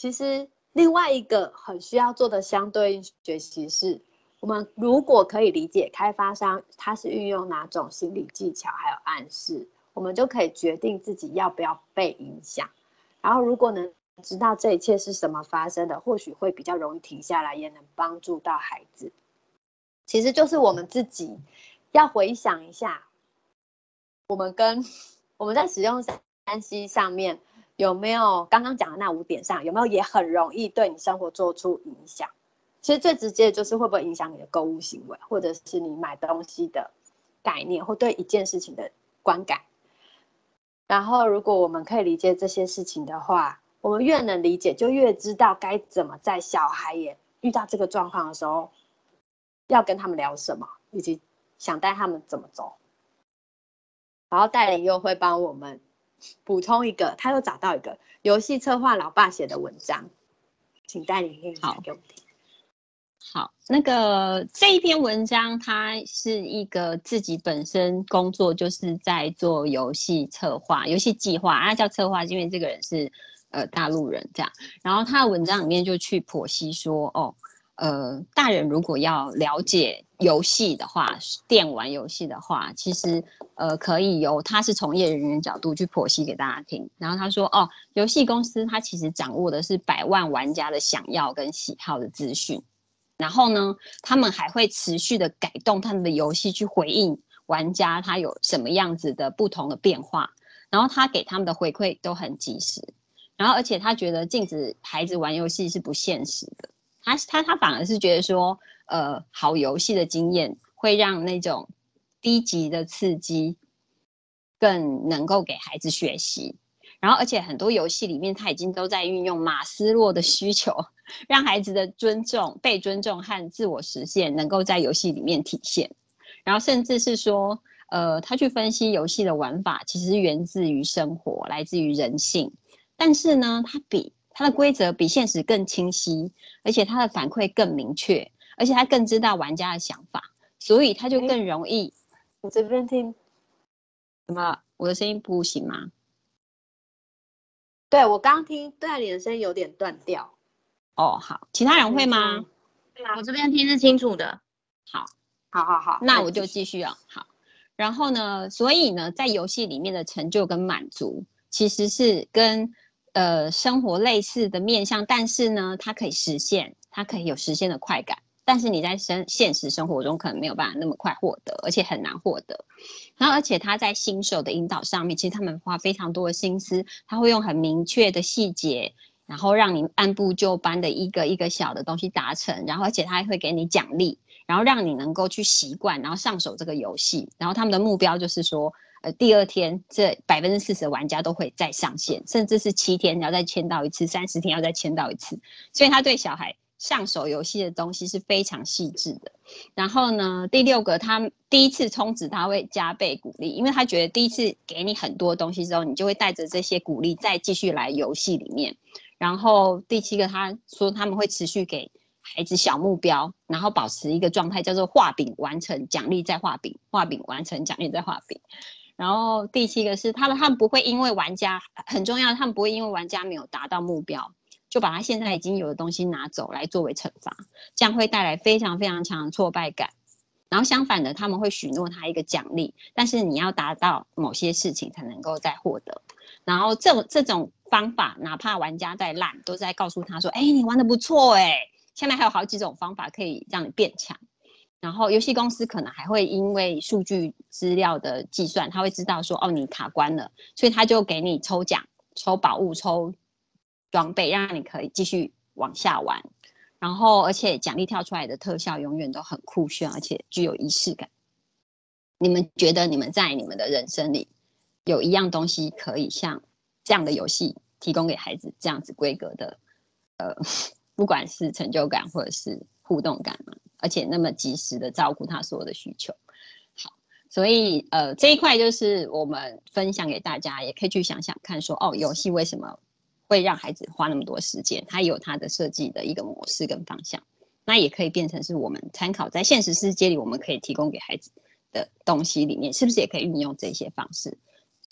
其实另外一个很需要做的相对应学习是，我们如果可以理解开发商他是运用哪种心理技巧还有暗示，我们就可以决定自己要不要被影响。然后如果能知道这一切是什么发生的，或许会比较容易停下来，也能帮助到孩子。其实就是我们自己要回想一下，我们跟 我们在使用三 C 上面有没有刚刚讲的那五点上有没有也很容易对你生活做出影响？其实最直接的就是会不会影响你的购物行为，或者是你买东西的概念，或对一件事情的观感。然后，如果我们可以理解这些事情的话，我们越能理解，就越知道该怎么在小孩也遇到这个状况的时候，要跟他们聊什么，以及想带他们怎么走。然后戴琳又会帮我们补充一个，他又找到一个游戏策划老爸写的文章，请戴琳念一下给我们听。好，那个这一篇文章，它是一个自己本身工作就是在做游戏策划、游戏计划，啊叫策划，因为这个人是。呃，大陆人这样，然后他的文章里面就去剖析说，哦，呃，大人如果要了解游戏的话，电玩游戏的话，其实呃，可以由他是从业人员角度去剖析给大家听。然后他说，哦，游戏公司他其实掌握的是百万玩家的想要跟喜好的资讯，然后呢，他们还会持续的改动他们的游戏去回应玩家他有什么样子的不同的变化，然后他给他们的回馈都很及时。然后，而且他觉得禁止孩子玩游戏是不现实的。他他他反而是觉得说，呃，好游戏的经验会让那种低级的刺激更能够给孩子学习。然后，而且很多游戏里面他已经都在运用马斯洛的需求，让孩子的尊重、被尊重和自我实现能够在游戏里面体现。然后，甚至是说，呃，他去分析游戏的玩法，其实源自于生活，来自于人性。但是呢，他比它的规则比现实更清晰，而且它的反馈更明确，而且它更知道玩家的想法，所以它就更容易。我这边听，什么？我的声音不行吗？对我刚听对你的声音有点断掉。哦，好，其他人会吗？我这边听是清楚的。好，好好好，那我就继续啊。好，然后呢，所以呢，在游戏里面的成就跟满足，其实是跟呃，生活类似的面向，但是呢，它可以实现，它可以有实现的快感，但是你在生现实生活中可能没有办法那么快获得，而且很难获得。然后，而且他在新手的引导上面，其实他们花非常多的心思，他会用很明确的细节，然后让你按部就班的一个一个小的东西达成，然后而且他还会给你奖励，然后让你能够去习惯，然后上手这个游戏。然后他们的目标就是说。呃，第二天这百分之四十的玩家都会再上线，甚至是七天要再签到一次，三十天要再签到一次。所以他对小孩上手游戏的东西是非常细致的。然后呢，第六个，他第一次充值他会加倍鼓励，因为他觉得第一次给你很多东西之后，你就会带着这些鼓励再继续来游戏里面。然后第七个，他说他们会持续给孩子小目标，然后保持一个状态叫做画饼完成奖励再画饼，画饼完成奖励再画饼。然后第七个是他们，他们不会因为玩家很重要，他们不会因为玩家没有达到目标，就把他现在已经有的东西拿走来作为惩罚，这样会带来非常非常强的挫败感。然后相反的，他们会许诺他一个奖励，但是你要达到某些事情才能够再获得。然后这种这种方法，哪怕玩家再烂，都在告诉他说：“哎，你玩的不错哎，下面还有好几种方法可以让你变强。”然后游戏公司可能还会因为数据资料的计算，他会知道说哦你卡关了，所以他就给你抽奖、抽宝物、抽装备，让你可以继续往下玩。然后而且奖励跳出来的特效永远都很酷炫，而且具有仪式感。你们觉得你们在你们的人生里有一样东西可以像这样的游戏提供给孩子这样子规格的，呃，不管是成就感或者是互动感吗？而且那么及时的照顾他所有的需求，好，所以呃这一块就是我们分享给大家，也可以去想想看，说哦，游戏为什么会让孩子花那么多时间？它有它的设计的一个模式跟方向，那也可以变成是我们参考在现实世界里我们可以提供给孩子的东西里面，是不是也可以运用这些方式？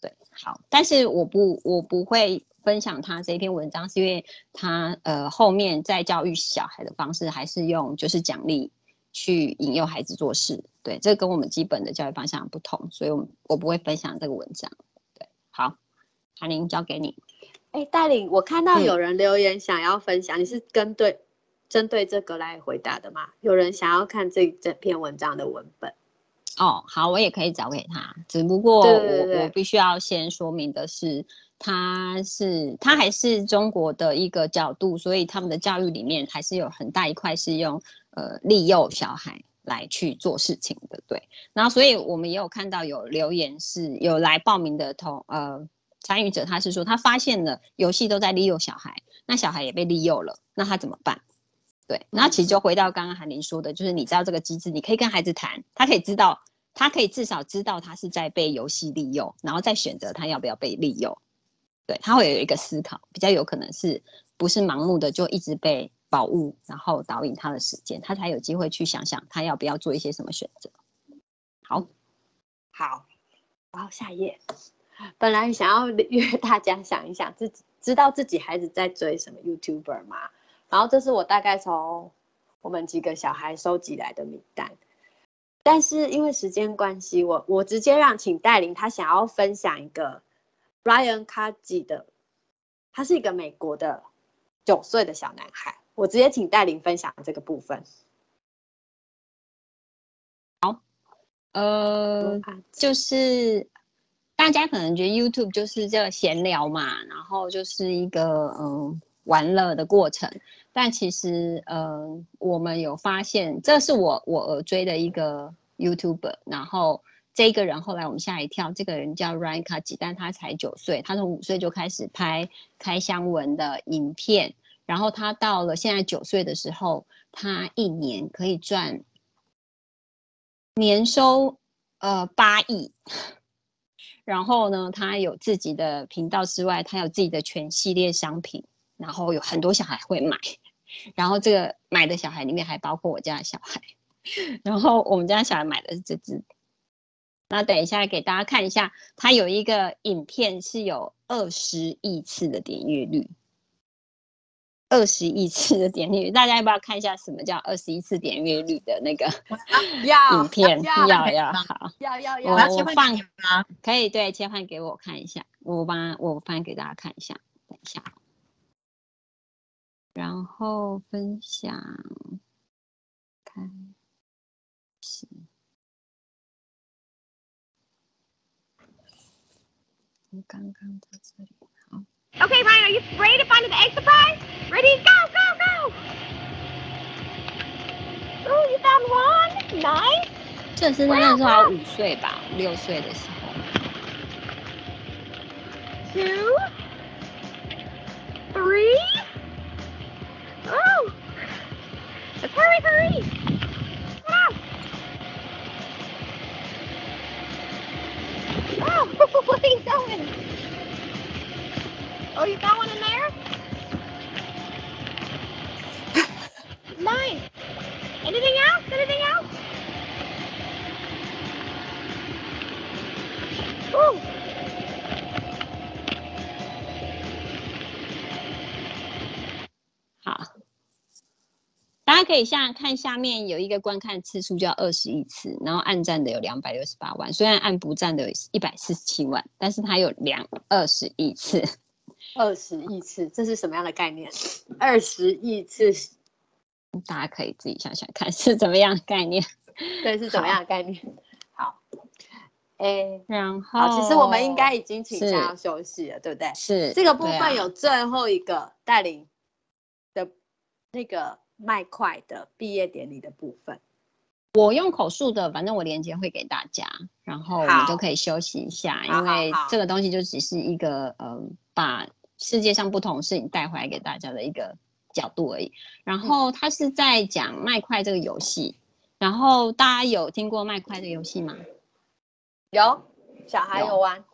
对，好，但是我不我不会。分享他这篇文章，是因为他呃后面在教育小孩的方式，还是用就是奖励去引诱孩子做事。对，这跟我们基本的教育方向不同，所以我我不会分享这个文章。对，好，韩玲交给你。哎，带领我看到有人留言想要分享，你是跟对针对这个来回答的吗？有人想要看这整篇文章的文本。哦，好，我也可以找给他，只不过我我必须要先说明的是，他是他还是中国的一个角度，所以他们的教育里面还是有很大一块是用呃利诱小孩来去做事情的，对。然后，所以我们也有看到有留言是有来报名的同呃参与者，他是说他发现了游戏都在利诱小孩，那小孩也被利诱了，那他怎么办？对，那其实就回到刚刚韩林说的，就是你知道这个机制，你可以跟孩子谈，他可以知道。他可以至少知道他是在被游戏利用，然后再选择他要不要被利用。对他会有一个思考，比较有可能是不是盲目的就一直被宝物然后导引他的时间，他才有机会去想想他要不要做一些什么选择。好，好，然后下一页。本来想要约 大家想一想自己知道自己孩子在追什么 YouTuber 吗？然后这是我大概从我们几个小孩收集来的名单。但是因为时间关系，我我直接让请戴琳，他想要分享一个 Ryan k a j i 的，他是一个美国的九岁的小男孩，我直接请戴琳分享这个部分。好，呃，就是大家可能觉得 YouTube 就是这个闲聊嘛，然后就是一个嗯玩乐的过程，但其实呃我们有发现，这是我我而追的一个。YouTuber，然后这个人后来我们吓一跳，这个人叫 Ryan k a j i 但他才九岁，他从五岁就开始拍开箱文的影片，然后他到了现在九岁的时候，他一年可以赚年收呃八亿，然后呢，他有自己的频道之外，他有自己的全系列商品，然后有很多小孩会买，然后这个买的小孩里面还包括我家的小孩。然后我们家小孩买的是这只，那等一下给大家看一下，它有一个影片是有二十亿次的点阅率，二十亿次的点阅率，大家要不要看一下什么叫二十亿次点阅率的那个 影片？要要好，要要要，我要切换可以对，切换给我看一下，我把我翻给大家看一下，等一下，然后分享看。我 刚刚在这里，好。Okay, Ryan, are you ready to find the egg surprise? Ready? Go, go, go! Oh, you found one. Nice. 这是那时候五岁吧，六岁的时候。Two, 可以下看下面有一个观看次数叫二十亿次，然后按赞的有两百六十八万，虽然按不赞的有一百四十七万，但是它有两二十亿次，二十亿次，这是什么样的概念？二十亿次，大家可以自己想想看是怎么样的概念，对，是怎么样的概念？好，哎，然后其实我们应该已经请假要休息了，对不对？是这个部分有最后一个带领的那个。麦块的毕业典礼的部分，我用口述的，反正我链接会给大家，然后我们就可以休息一下，因为这个东西就只是一个呃，把世界上不同事情带回来给大家的一个角度而已。然后他是在讲麦块这个游戏，然后大家有听过麦块这个游戏吗？有，小孩有玩。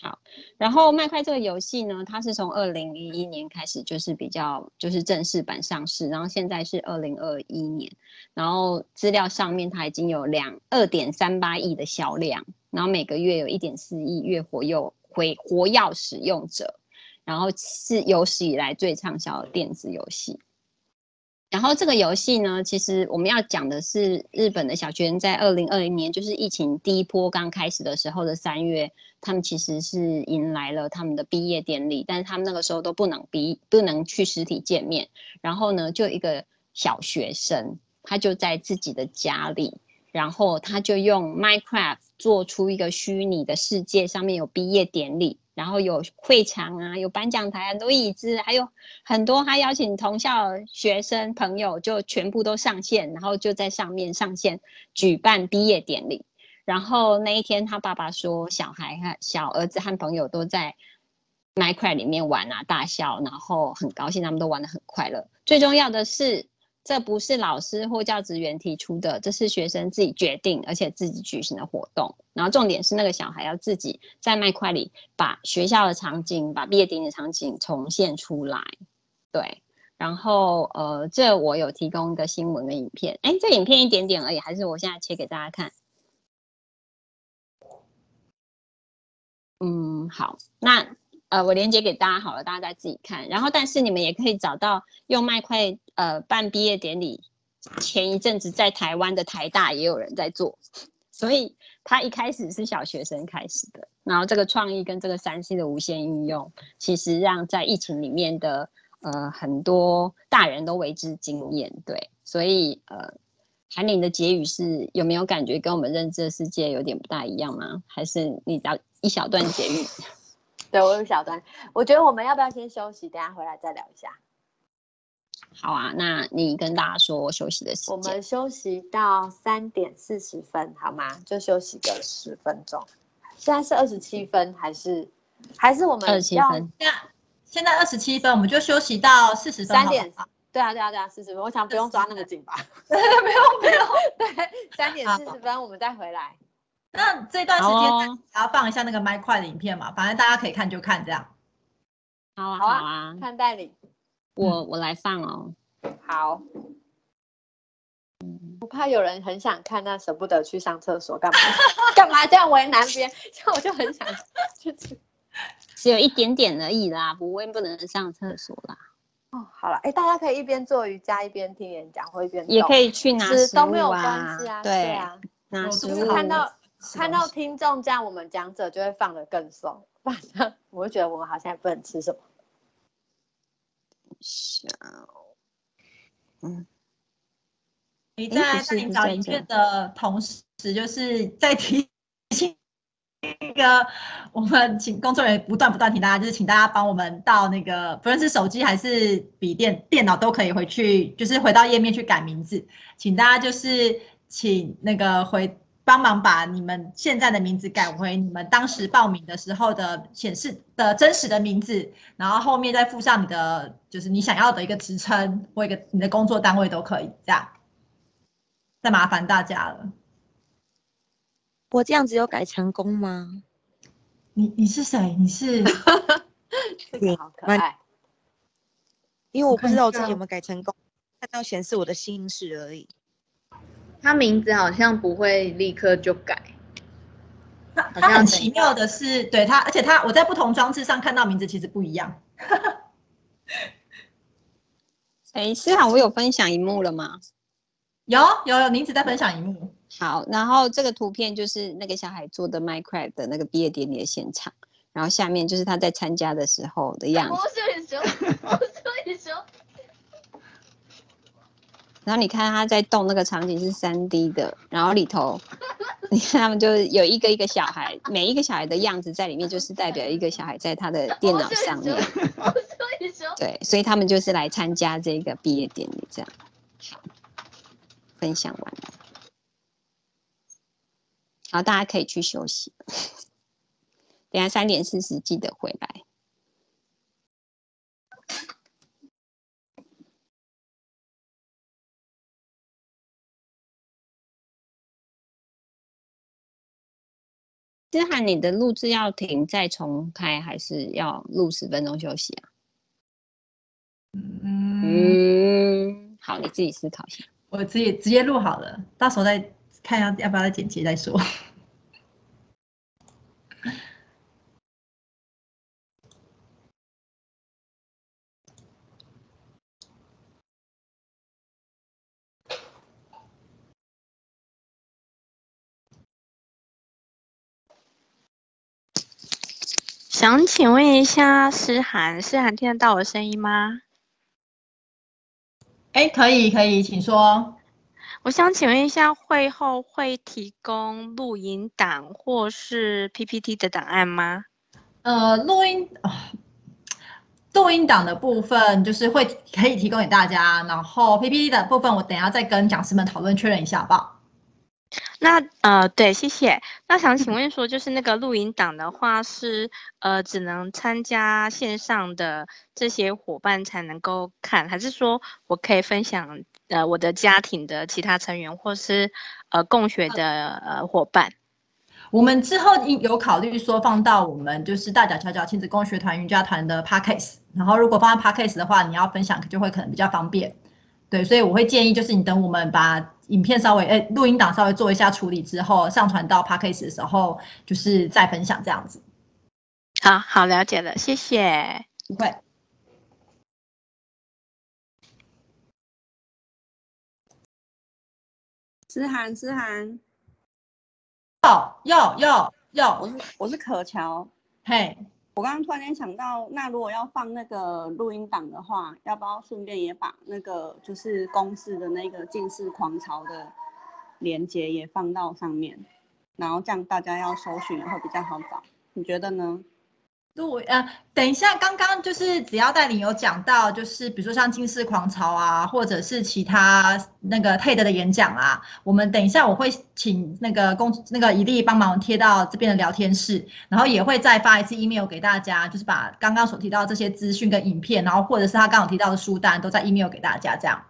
好，然后麦块这个游戏呢，它是从二零一一年开始就是比较就是正式版上市，然后现在是二零二一年，然后资料上面它已经有两二点三八亿的销量，然后每个月有一点四亿月活用回活跃使用者，然后是有史以来最畅销的电子游戏。然后这个游戏呢，其实我们要讲的是日本的小学生在二零二零年，就是疫情第一波刚开始的时候的三月，他们其实是迎来了他们的毕业典礼，但是他们那个时候都不能毕不能去实体见面。然后呢，就一个小学生，他就在自己的家里，然后他就用 Minecraft 做出一个虚拟的世界，上面有毕业典礼。然后有会场啊，有颁奖台，很多椅子，还有很多他邀请同校学生朋友，就全部都上线，然后就在上面上线举办毕业典礼。然后那一天，他爸爸说，小孩和小儿子和朋友都在 Minecraft 里面玩啊，大笑，然后很高兴，他们都玩得很快乐。最重要的是。这不是老师或教职员提出的，这是学生自己决定，而且自己举行的活动。然后重点是那个小孩要自己在麦块里把学校的场景、把毕业典礼场景重现出来。对，然后呃，这我有提供一个新闻的影片。哎，这影片一点点而已，还是我现在切给大家看。嗯，好，那。呃，我连接给大家好了，大家再自己看。然后，但是你们也可以找到用麦块呃办毕业典礼。前一阵子在台湾的台大也有人在做，所以他一开始是小学生开始的。然后这个创意跟这个三 C 的无线应用，其实让在疫情里面的呃很多大人都为之惊艳。对，所以呃，韩玲的结语是有没有感觉跟我们认知的世界有点不大一样吗？还是你要一小段结语？对我有小段，我觉得我们要不要先休息，等下回来再聊一下？好啊，那你跟大家说休息的时间。我们休息到三点四十分，好吗？就休息个十分钟。现在是二十七分，还是还是我们二十七分？现在现在二十七分，我们就休息到四十分。三点，对啊对啊对啊，四十分。我想不用抓那么紧吧？不用不用，对，三点四十分我们再回来。那这段时间还要放一下那个麦块的影片嘛？反正大家可以看就看这样。好啊好啊，看代理。我我来放哦。好。我怕有人很想看，但舍不得去上厕所，干嘛？干嘛这样为难别人？像 我就很想去吃。只有一点点而已啦，不会不能上厕所啦。哦，好了，哎，大家可以一边做瑜伽一边听演讲，或一边也可以去拿食物啊。都没有关系啊。对啊，拿食物看到。看到听众这样，我们讲者就会放的更松。反正我就觉得我们好像也不能吃什么。小，嗯，你在在找影片的同时，就是在提醒那个我们请工作人员不断不断提大家，就是请大家帮我们到那个不论是手机还是笔电、电脑都可以回去，就是回到页面去改名字，请大家就是请那个回。帮忙把你们现在的名字改回你们当时报名的时候的显示的真实的名字，然后后面再附上你的就是你想要的一个职称或一个你的工作单位都可以，这样。再麻烦大家了。我这样子有改成功吗？你你是谁？你是？你好可爱。因为我不知道我自己有没有改成功，看到显示我的姓氏而已。他名字好像不会立刻就改，他他很奇妙的是，对他，而且他我在不同装置上看到名字其实不一样。哎，思涵，我有分享一幕了吗？有有有，名字在分享一幕。好，然后这个图片就是那个小孩做的 Minecraft 的那个毕业典礼的现场，然后下面就是他在参加的时候的样子。我我。然后你看他在动那个场景是三 D 的，然后里头你看他们就有一个一个小孩，每一个小孩的样子在里面，就是代表一个小孩在他的电脑上面。对，所以他们就是来参加这个毕业典礼，这样。分享完了，好，大家可以去休息。等下三点四十记得回来。思涵，你的录制要停再重开，还是要录十分钟休息啊？嗯，好，你自己思考一下。我直接直接录好了，到时候再看要要不要再剪辑再说。想请问一下诗涵，诗涵听得到我声音吗？哎，可以可以，请说。我想请问一下，会后会提供录音档或是 PPT 的档案吗？呃，录音啊，录音档的部分就是会可以提供给大家，然后 PPT 的部分我等下再跟讲师们讨论确认一下，好不好？那呃，对，谢谢。那想请问说，就是那个录音档的话，是呃只能参加线上的这些伙伴才能够看，还是说我可以分享呃我的家庭的其他成员，或是呃共学的呃伙伴？我们之后有考虑说放到我们就是大脚巧脚亲子共学团瑜伽团的 podcast，然后如果放在 podcast 的话，你要分享就会可能比较方便。对，所以我会建议就是你等我们把影片稍微诶录音档稍微做一下处理之后，上传到 podcast 的时候，就是再分享这样子。好好了解了，谢谢。不会。思涵，思涵。要要要要，我是我是可乔。嘿。我刚刚突然间想到，那如果要放那个录音档的话，要不要顺便也把那个就是公司的那个近视狂潮的连接也放到上面，然后这样大家要搜寻会比较好找，你觉得呢？对，呃，等一下，刚刚就是只要带领有讲到，就是比如说像金氏狂潮啊，或者是其他那个 TED 的演讲啊，我们等一下我会请那个公那个一力帮忙贴到这边的聊天室，然后也会再发一次 email 给大家，就是把刚刚所提到这些资讯跟影片，然后或者是他刚好提到的书单都在 email 给大家，这样。